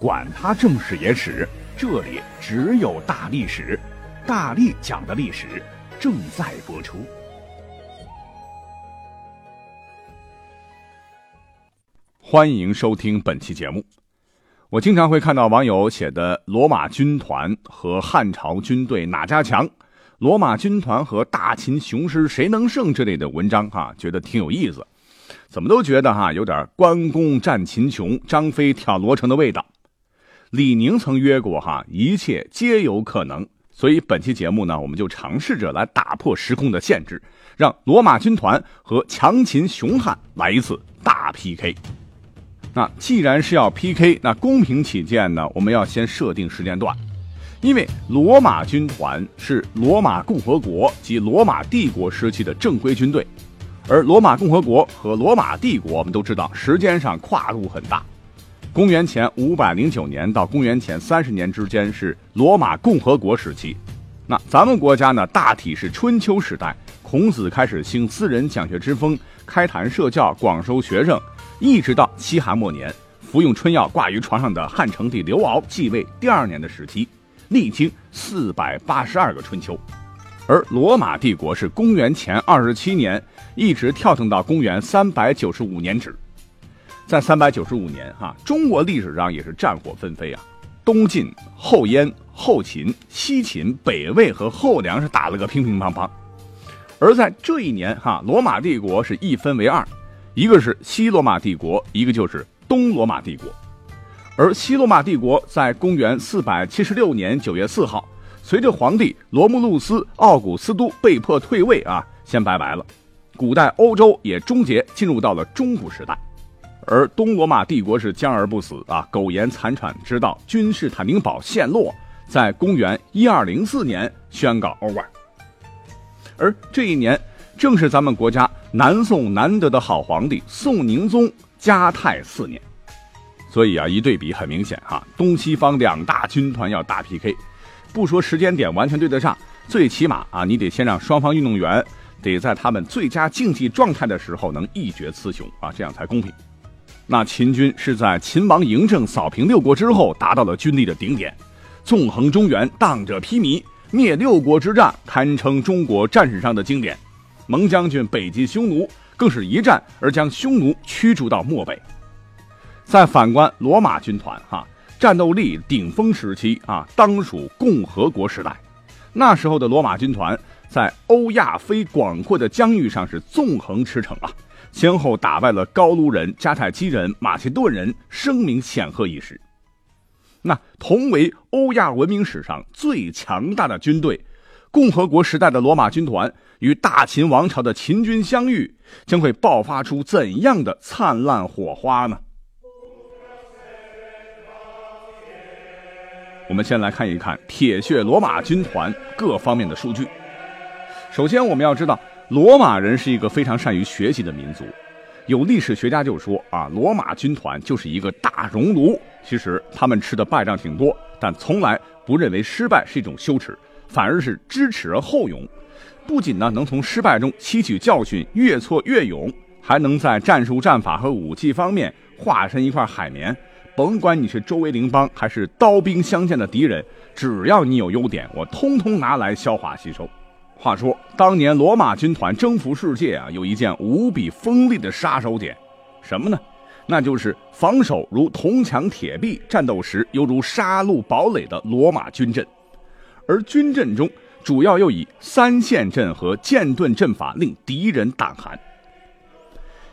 管他正史野史。这里只有大历史，大力讲的历史正在播出。欢迎收听本期节目。我经常会看到网友写的“罗马军团和汉朝军队哪家强”“罗马军团和大秦雄师谁能胜”之类的文章，哈，觉得挺有意思。怎么都觉得哈有点关公战秦琼、张飞挑罗成的味道。李宁曾约过哈，一切皆有可能。所以本期节目呢，我们就尝试着来打破时空的限制，让罗马军团和强秦雄汉来一次大 PK。那既然是要 PK，那公平起见呢，我们要先设定时间段，因为罗马军团是罗马共和国及罗马帝国时期的正规军队，而罗马共和国和罗马帝国，我们都知道时间上跨度很大。公元前五百零九年到公元前三十年之间是罗马共和国时期，那咱们国家呢，大体是春秋时代，孔子开始兴私人讲学之风，开坛设教，广收学生，一直到西汉末年，服用春药挂于床上的汉成帝刘骜继位第二年的时期，历经四百八十二个春秋，而罗马帝国是公元前二十七年，一直跳腾到公元三百九十五年止。在三百九十五年，哈，中国历史上也是战火纷飞啊，东晋、后燕、后秦、西秦、北魏和后梁是打了个乒乒乓乓。而在这一年，哈，罗马帝国是一分为二，一个是西罗马帝国，一个就是东罗马帝国。而西罗马帝国在公元四百七十六年九月四号，随着皇帝罗慕路斯·奥古斯都被迫退位啊，先拜拜了。古代欧洲也终结，进入到了中古时代。而东罗马帝国是僵而不死啊，苟延残喘，直到君士坦丁堡陷落，在公元一二零四年宣告 over。而这一年正是咱们国家南宋难得的好皇帝宋宁宗嘉泰四年，所以啊，一对比很明显哈，东西方两大军团要大 PK，不说时间点完全对得上，最起码啊，你得先让双方运动员得在他们最佳竞技状态的时候能一决雌雄啊，这样才公平。那秦军是在秦王嬴政扫平六国之后，达到了军力的顶点，纵横中原，荡者披靡，灭六国之战堪称中国战史上的经典。蒙将军北击匈奴，更是一战而将匈奴驱逐到漠北。再反观罗马军团，哈，战斗力顶峰时期啊，当属共和国时代。那时候的罗马军团在欧亚非广阔的疆域上是纵横驰骋啊。先后打败了高卢人、迦太基人、马其顿人，声名显赫一时。那同为欧亚文明史上最强大的军队，共和国时代的罗马军团与大秦王朝的秦军相遇，将会爆发出怎样的灿烂火花呢？我们先来看一看铁血罗马军团各方面的数据。首先，我们要知道。罗马人是一个非常善于学习的民族，有历史学家就说啊，罗马军团就是一个大熔炉。其实他们吃的败仗挺多，但从来不认为失败是一种羞耻，反而是知耻而后勇。不仅呢能从失败中吸取教训，越挫越勇，还能在战术战法和武器方面化身一块海绵。甭管你是周围邻邦还是刀兵相见的敌人，只要你有优点，我通通拿来消化吸收。话说，当年罗马军团征服世界啊，有一件无比锋利的杀手锏，什么呢？那就是防守如铜墙铁壁，战斗时犹如杀戮堡垒的罗马军阵。而军阵中，主要又以三线阵和剑盾阵法令敌人胆寒。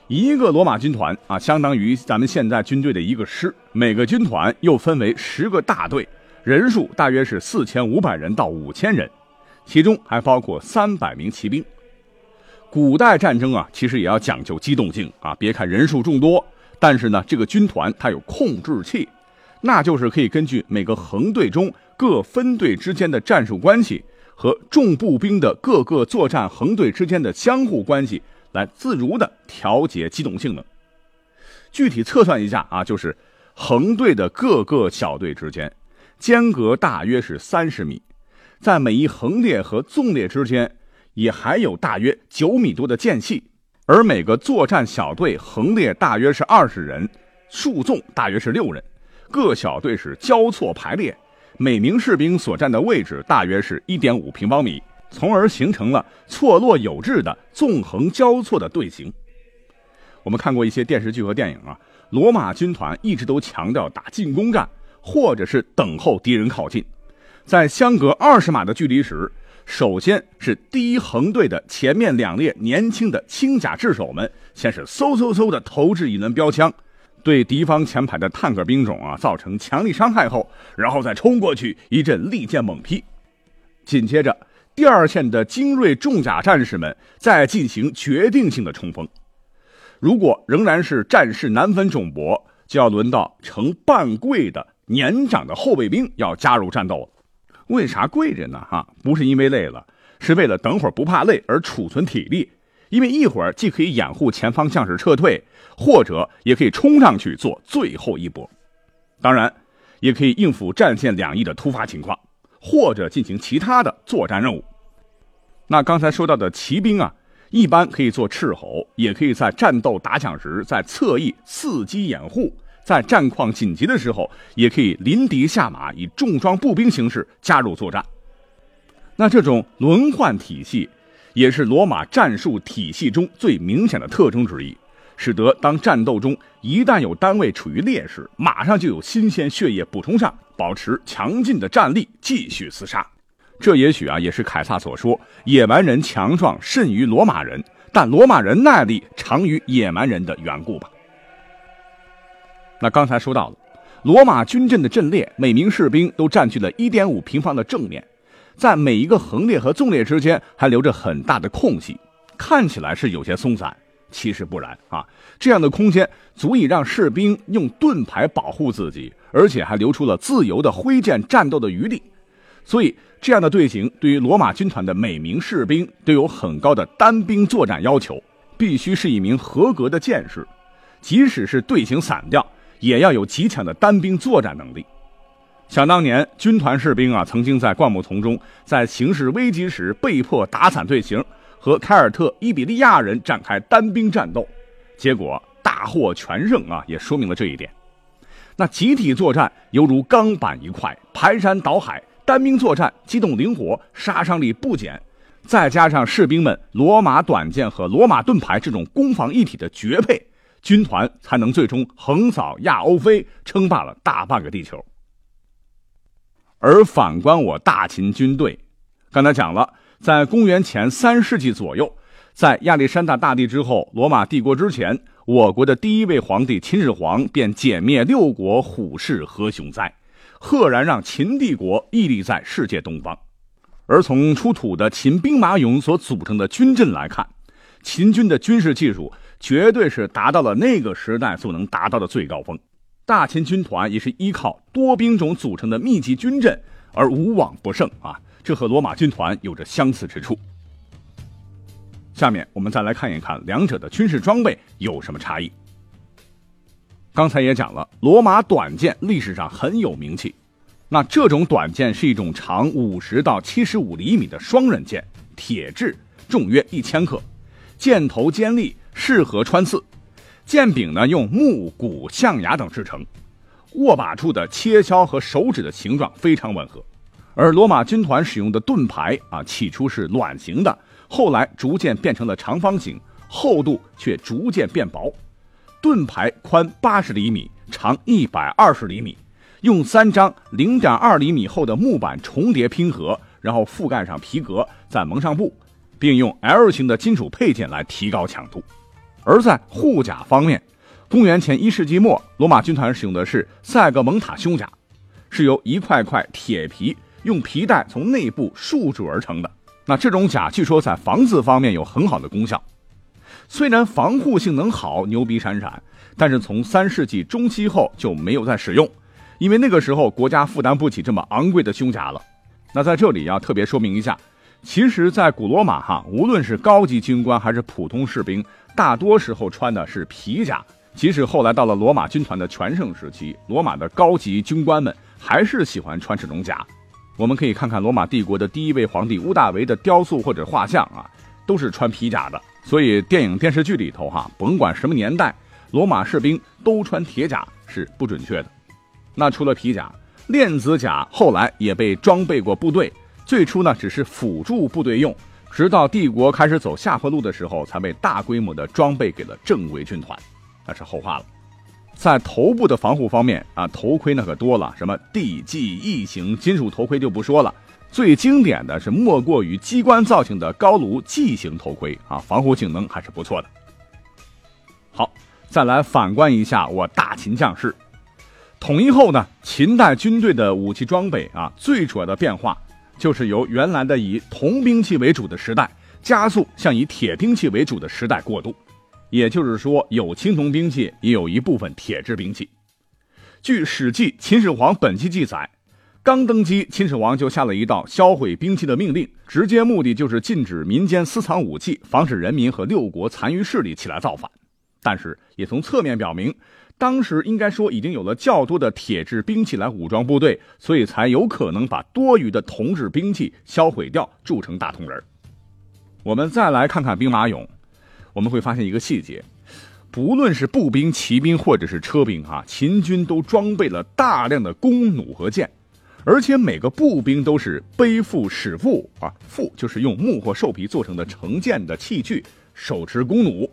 一个罗马军团啊，相当于咱们现在军队的一个师，每个军团又分为十个大队，人数大约是四千五百人到五千人。其中还包括三百名骑兵。古代战争啊，其实也要讲究机动性啊。别看人数众多，但是呢，这个军团它有控制器，那就是可以根据每个横队中各分队之间的战术关系和重步兵的各个作战横队之间的相互关系，来自如的调节机动性能。具体测算一下啊，就是横队的各个小队之间间隔大约是三十米，在每一横列和纵列之间也还有大约九米多的间隙，而每个作战小队横列大约是二十人，竖纵大约是六人，各小队是交错排列，每名士兵所占的位置大约是一点五平方米，从而形成了错落有致的纵横交错的队形。我们看过一些电视剧和电影啊，罗马军团一直都强调打进攻战，或者是等候敌人靠近。在相隔二十码的距离时，首先是第一横队的前面两列年轻的轻甲制手们，先是嗖嗖嗖的投掷一轮标枪，对敌方前排的坦克兵种啊造成强力伤害后，然后再冲过去一阵利剑猛劈。紧接着，第二线的精锐重甲战士们再进行决定性的冲锋。如果仍然是战事难分众薄，就要轮到呈半跪的年长的后备兵要加入战斗了。为啥跪着呢？哈，不是因为累了，是为了等会儿不怕累而储存体力。因为一会儿既可以掩护前方将士撤退，或者也可以冲上去做最后一搏。当然，也可以应付战线两翼的突发情况，或者进行其他的作战任务。那刚才说到的骑兵啊。一般可以做斥候，也可以在战斗打响时在侧翼伺机掩护；在战况紧急的时候，也可以临敌下马，以重装步兵形式加入作战。那这种轮换体系，也是罗马战术体系中最明显的特征之一，使得当战斗中一旦有单位处于劣势，马上就有新鲜血液补充上，保持强劲的战力，继续厮杀。这也许啊，也是凯撒所说“野蛮人强壮甚于罗马人，但罗马人耐力长于野蛮人”的缘故吧。那刚才说到了，罗马军阵的阵列，每名士兵都占据了一点五平方的正面，在每一个横列和纵列之间还留着很大的空隙，看起来是有些松散，其实不然啊。这样的空间足以让士兵用盾牌保护自己，而且还留出了自由的挥剑战斗的余地。所以，这样的队形对于罗马军团的每名士兵都有很高的单兵作战要求，必须是一名合格的剑士，即使是队形散掉，也要有极强的单兵作战能力。想当年，军团士兵啊，曾经在灌木丛中，在形势危急时被迫打散队形，和凯尔特伊比利亚人展开单兵战斗，结果大获全胜啊，也说明了这一点。那集体作战犹如钢板一块，排山倒海。单兵作战，机动灵活，杀伤力不减，再加上士兵们罗马短剑和罗马盾牌这种攻防一体的绝配，军团才能最终横扫亚欧非，称霸了大半个地球。而反观我大秦军队，刚才讲了，在公元前三世纪左右，在亚历山大大帝之后，罗马帝国之前，我国的第一位皇帝秦始皇便歼灭六国虎视何雄哉。赫然让秦帝国屹立在世界东方，而从出土的秦兵马俑所组成的军阵来看，秦军的军事技术绝对是达到了那个时代所能达到的最高峰。大秦军团也是依靠多兵种组成的密集军阵而无往不胜啊，这和罗马军团有着相似之处。下面我们再来看一看两者的军事装备有什么差异。刚才也讲了，罗马短剑历史上很有名气。那这种短剑是一种长五十到七十五厘米的双刃剑，铁质，重约一千克，剑头尖利，适合穿刺。剑柄呢用木、骨、象牙等制成，握把处的切削和手指的形状非常吻合。而罗马军团使用的盾牌啊，起初是卵形的，后来逐渐变成了长方形，厚度却逐渐变薄。盾牌宽八十厘米，长一百二十厘米，用三张零点二厘米厚的木板重叠拼合，然后覆盖上皮革，再蒙上布，并用 L 型的金属配件来提高强度。而在护甲方面，公元前一世纪末，罗马军团使用的是塞格蒙塔胸甲，是由一块块铁皮用皮带从内部束住而成的。那这种甲据说在防刺方面有很好的功效。虽然防护性能好，牛逼闪闪，但是从三世纪中期后就没有再使用，因为那个时候国家负担不起这么昂贵的胸甲了。那在这里要特别说明一下，其实，在古罗马哈，无论是高级军官还是普通士兵，大多时候穿的是皮甲。即使后来到了罗马军团的全盛时期，罗马的高级军官们还是喜欢穿这种甲。我们可以看看罗马帝国的第一位皇帝屋大维的雕塑或者画像啊，都是穿皮甲的。所以电影电视剧里头哈，甭管什么年代，罗马士兵都穿铁甲是不准确的。那除了皮甲，链子甲后来也被装备过部队，最初呢只是辅助部队用，直到帝国开始走下坡路的时候，才被大规模的装备给了正规军团，那是后话了。在头部的防护方面啊，头盔那可多了，什么 D、G、E 型金属头盔就不说了，最经典的是莫过于机关造型的高卢 G 型头盔啊，防护性能还是不错的。好，再来反观一下我大秦将士。统一后呢，秦代军队的武器装备啊，最主要的变化就是由原来的以铜兵器为主的时代，加速向以铁兵器为主的时代过渡。也就是说，有青铜兵器，也有一部分铁制兵器。据《史记·秦始皇本纪》记载，刚登基，秦始皇就下了一道销毁兵器的命令，直接目的就是禁止民间私藏武器，防止人民和六国残余势力起来造反。但是，也从侧面表明。当时应该说已经有了较多的铁制兵器来武装部队，所以才有可能把多余的铜制兵器销毁掉，铸成大铜人。我们再来看看兵马俑，我们会发现一个细节：不论是步兵、骑兵或者是车兵，哈，秦军都装备了大量的弓弩和箭，而且每个步兵都是背负矢腹啊，腹就是用木或兽皮做成的盛箭的器具，手持弓弩。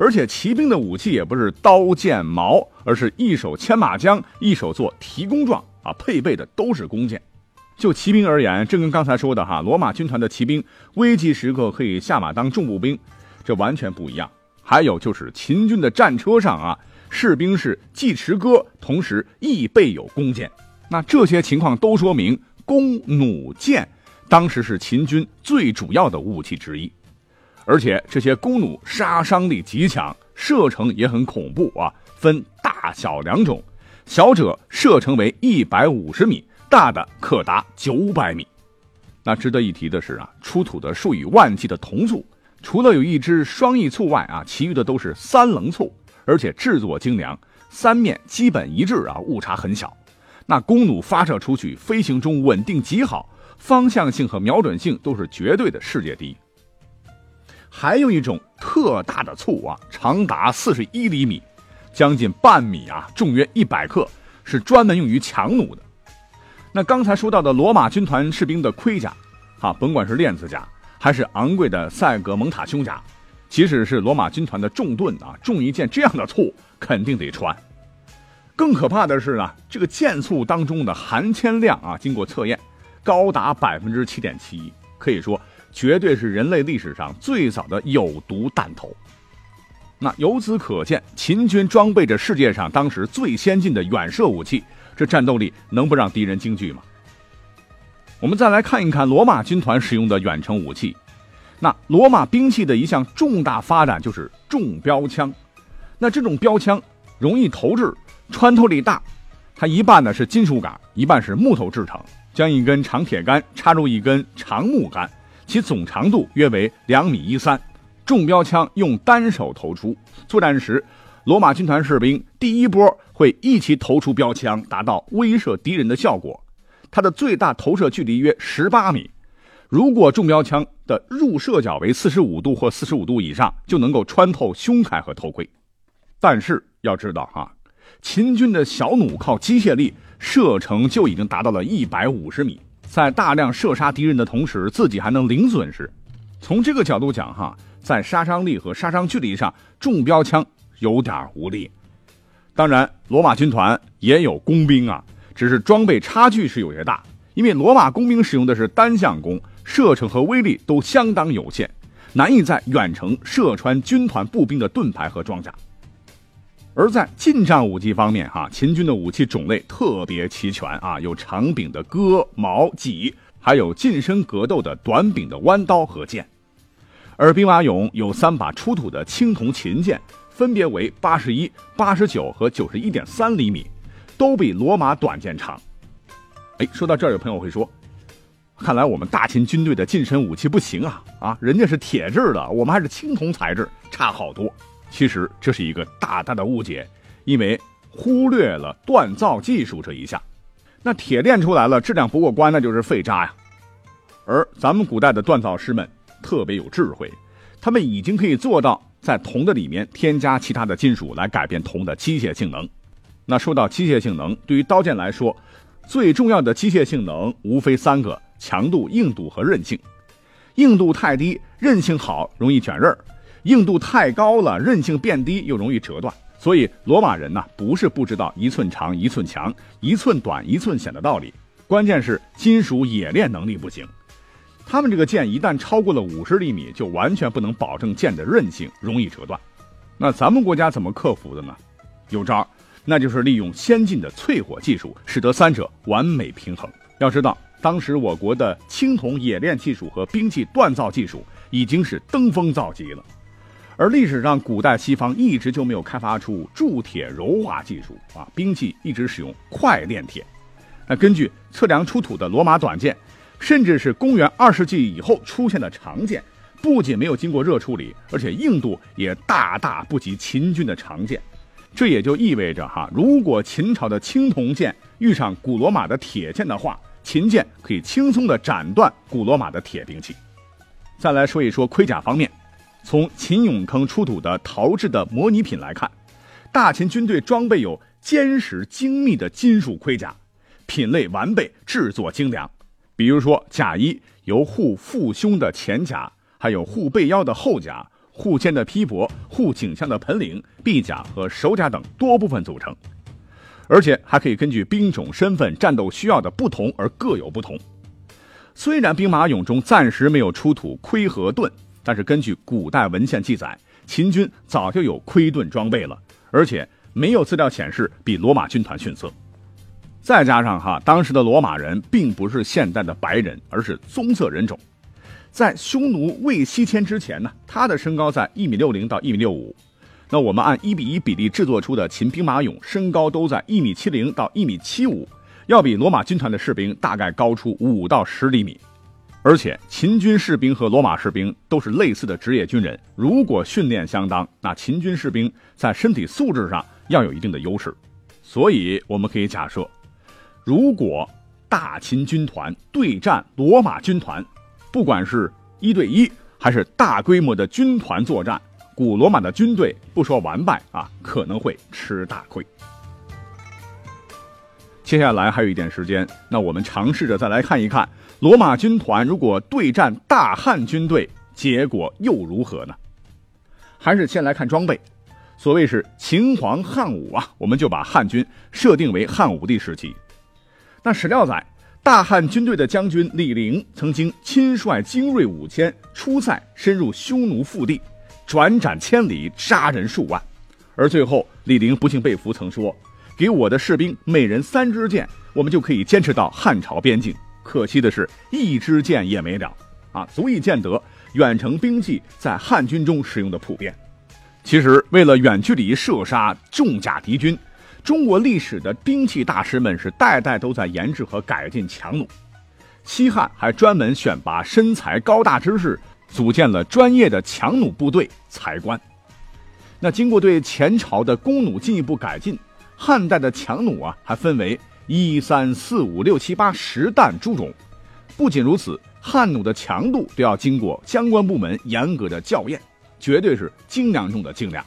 而且骑兵的武器也不是刀剑矛，而是一手牵马缰，一手做提弓状啊，配备的都是弓箭。就骑兵而言，正跟刚才说的哈，罗马军团的骑兵危急时刻可以下马当重步兵，这完全不一样。还有就是秦军的战车上啊，士兵是既持戈，同时亦备有弓箭。那这些情况都说明弓弩箭当时是秦军最主要的武器之一。而且这些弓弩杀伤力极强，射程也很恐怖啊！分大小两种，小者射程为一百五十米，大的可达九百米。那值得一提的是啊，出土的数以万计的铜簇，除了有一支双翼簇外啊，其余的都是三棱簇，而且制作精良，三面基本一致啊，误差很小。那弓弩发射出去，飞行中稳定极好，方向性和瞄准性都是绝对的世界第一。还有一种特大的醋啊，长达四十一厘米，将近半米啊，重约一百克，是专门用于强弩的。那刚才说到的罗马军团士兵的盔甲，啊，甭管是链子甲还是昂贵的赛格蒙塔胸甲，即使是罗马军团的重盾啊，重一件这样的醋肯定得穿。更可怕的是呢，这个箭簇当中的含铅量啊，经过测验，高达百分之七点七一，可以说。绝对是人类历史上最早的有毒弹头。那由此可见，秦军装备着世界上当时最先进的远射武器，这战斗力能不让敌人惊惧吗？我们再来看一看罗马军团使用的远程武器。那罗马兵器的一项重大发展就是重标枪。那这种标枪容易投掷，穿透力大，它一半呢是金属杆，一半是木头制成，将一根长铁杆插入一根长木杆。其总长度约为两米一三，重标枪用单手投出。作战时，罗马军团士兵第一波会一起投出标枪，达到威慑敌人的效果。它的最大投射距离约十八米。如果重标枪的入射角为四十五度或四十五度以上，就能够穿透胸铠和头盔。但是要知道哈，秦军的小弩靠机械力，射程就已经达到了一百五十米。在大量射杀敌人的同时，自己还能零损失。从这个角度讲，哈，在杀伤力和杀伤距离上，重标枪有点无力。当然，罗马军团也有工兵啊，只是装备差距是有些大。因为罗马工兵使用的是单向弓，射程和威力都相当有限，难以在远程射穿军团步兵的盾牌和装甲。而在近战武器方面，哈，秦军的武器种类特别齐全啊，有长柄的戈、矛、戟，还有近身格斗的短柄的弯刀和剑。而兵马俑有三把出土的青铜秦剑，分别为八十一、八十九和九十一点三厘米，都比罗马短剑长。哎，说到这儿，有朋友会说，看来我们大秦军队的近身武器不行啊啊，人家是铁制的，我们还是青铜材质，差好多。其实这是一个大大的误解，因为忽略了锻造技术这一项。那铁炼出来了，质量不过关，那就是废渣呀。而咱们古代的锻造师们特别有智慧，他们已经可以做到在铜的里面添加其他的金属来改变铜的机械性能。那说到机械性能，对于刀剑来说，最重要的机械性能无非三个：强度、硬度和韧性。硬度太低，韧性好，容易卷刃；硬度太高了，韧性变低，又容易折断。所以罗马人呢，不是不知道一寸长一寸强，一寸短一寸险的道理，关键是金属冶炼能力不行。他们这个剑一旦超过了五十厘米，就完全不能保证剑的韧性，容易折断。那咱们国家怎么克服的呢？有招，那就是利用先进的淬火技术，使得三者完美平衡。要知道，当时我国的青铜冶炼技术和兵器锻造技术已经是登峰造极了。而历史上，古代西方一直就没有开发出铸铁柔化技术啊，兵器一直使用快炼铁。那根据测量出土的罗马短剑，甚至是公元二世纪以后出现的长剑，不仅没有经过热处理，而且硬度也大大不及秦军的长剑。这也就意味着哈，如果秦朝的青铜剑遇上古罗马的铁剑的话，秦剑可以轻松地斩断古罗马的铁兵器。再来说一说盔甲方面。从秦俑坑出土的陶制的模拟品来看，大秦军队装备有坚实精密的金属盔甲，品类完备，制作精良。比如说甲衣由护腹胸的前甲，还有护背腰的后甲、护肩的披帛、护颈项的盆领、臂甲和手甲等多部分组成，而且还可以根据兵种、身份、战斗需要的不同而各有不同。虽然兵马俑中暂时没有出土盔和盾。但是根据古代文献记载，秦军早就有盔盾装备了，而且没有资料显示比罗马军团逊色。再加上哈，当时的罗马人并不是现代的白人，而是棕色人种。在匈奴未西迁之前呢，他的身高在一米六零到一米六五。那我们按一比一比例制作出的秦兵马俑，身高都在一米七零到一米七五，要比罗马军团的士兵大概高出五到十厘米。而且秦军士兵和罗马士兵都是类似的职业军人，如果训练相当，那秦军士兵在身体素质上要有一定的优势。所以我们可以假设，如果大秦军团对战罗马军团，不管是一对一还是大规模的军团作战，古罗马的军队不说完败啊，可能会吃大亏。接下来还有一点时间，那我们尝试着再来看一看。罗马军团如果对战大汉军队，结果又如何呢？还是先来看装备。所谓是秦皇汉武啊，我们就把汉军设定为汉武帝时期。那史料载，大汉军队的将军李陵曾经亲率精锐五千出塞，深入匈奴腹地，转斩千里，杀人数万。而最后，李陵不幸被俘，曾说：“给我的士兵每人三支箭，我们就可以坚持到汉朝边境。”可惜的是，一支箭也没了，啊，足以见得远程兵器在汉军中使用的普遍。其实，为了远距离射杀重甲敌军，中国历史的兵器大师们是代代都在研制和改进强弩。西汉还专门选拔身材高大之士，组建了专业的强弩部队才官。那经过对前朝的弓弩进一步改进，汉代的强弩啊，还分为。一三四五六七八十弹诸种，不仅如此，汉弩的强度都要经过相关部门严格的校验，绝对是精良中的精良。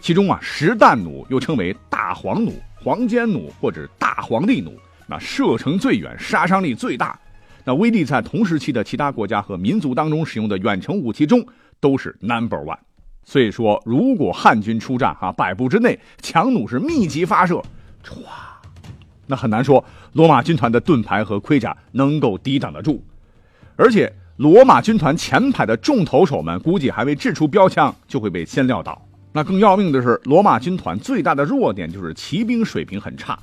其中啊，实弹弩又称为大黄弩、黄尖弩或者大黄力弩，那射程最远，杀伤力最大，那威力在同时期的其他国家和民族当中使用的远程武器中都是 number one。所以说，如果汉军出战啊，百步之内强弩是密集发射，唰。那很难说罗马军团的盾牌和盔甲能够抵挡得住，而且罗马军团前排的重头手们估计还未掷出标枪就会被先撂倒。那更要命的是，罗马军团最大的弱点就是骑兵水平很差，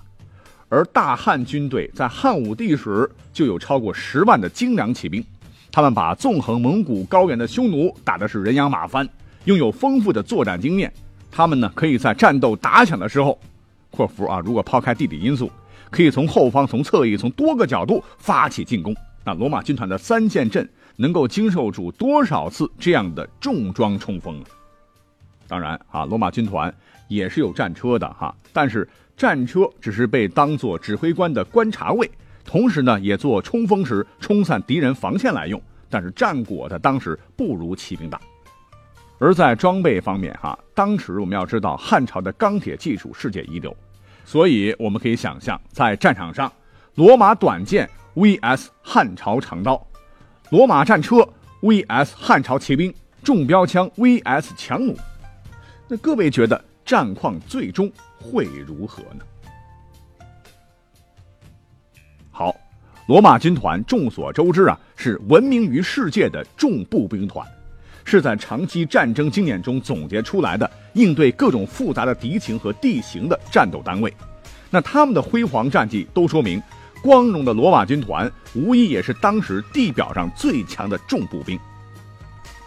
而大汉军队在汉武帝时就有超过十万的精良骑兵，他们把纵横蒙古高原的匈奴打的是人仰马翻，拥有丰富的作战经验，他们呢可以在战斗打响的时候。（括弧啊，如果抛开地理因素，可以从后方、从侧翼、从多个角度发起进攻）。那罗马军团的三线阵能够经受住多少次这样的重装冲锋？当然啊，罗马军团也是有战车的哈，但是战车只是被当做指挥官的观察位，同时呢，也做冲锋时冲散敌人防线来用。但是战果的当时不如骑兵大。而在装备方面哈，当时我们要知道汉朝的钢铁技术世界一流，所以我们可以想象，在战场上，罗马短剑。V.S. 汉朝长刀，罗马战车 V.S. 汉朝骑兵，重标枪 V.S. 强弩，那各位觉得战况最终会如何呢？好，罗马军团众所周知啊，是闻名于世界的重步兵团，是在长期战争经验中总结出来的应对各种复杂的敌情和地形的战斗单位。那他们的辉煌战绩都说明。光荣的罗马军团，无疑也是当时地表上最强的重步兵。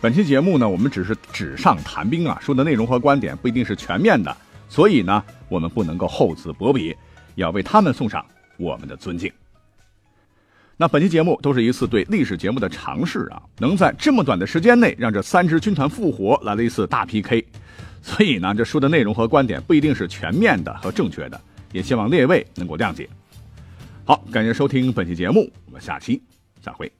本期节目呢，我们只是纸上谈兵啊，说的内容和观点不一定是全面的，所以呢，我们不能够厚此薄彼，要为他们送上我们的尊敬。那本期节目都是一次对历史节目的尝试啊，能在这么短的时间内让这三支军团复活，来了一次大 PK，所以呢，这说的内容和观点不一定是全面的和正确的，也希望列位能够谅解。好，感谢收听本期节目，我们下期再会。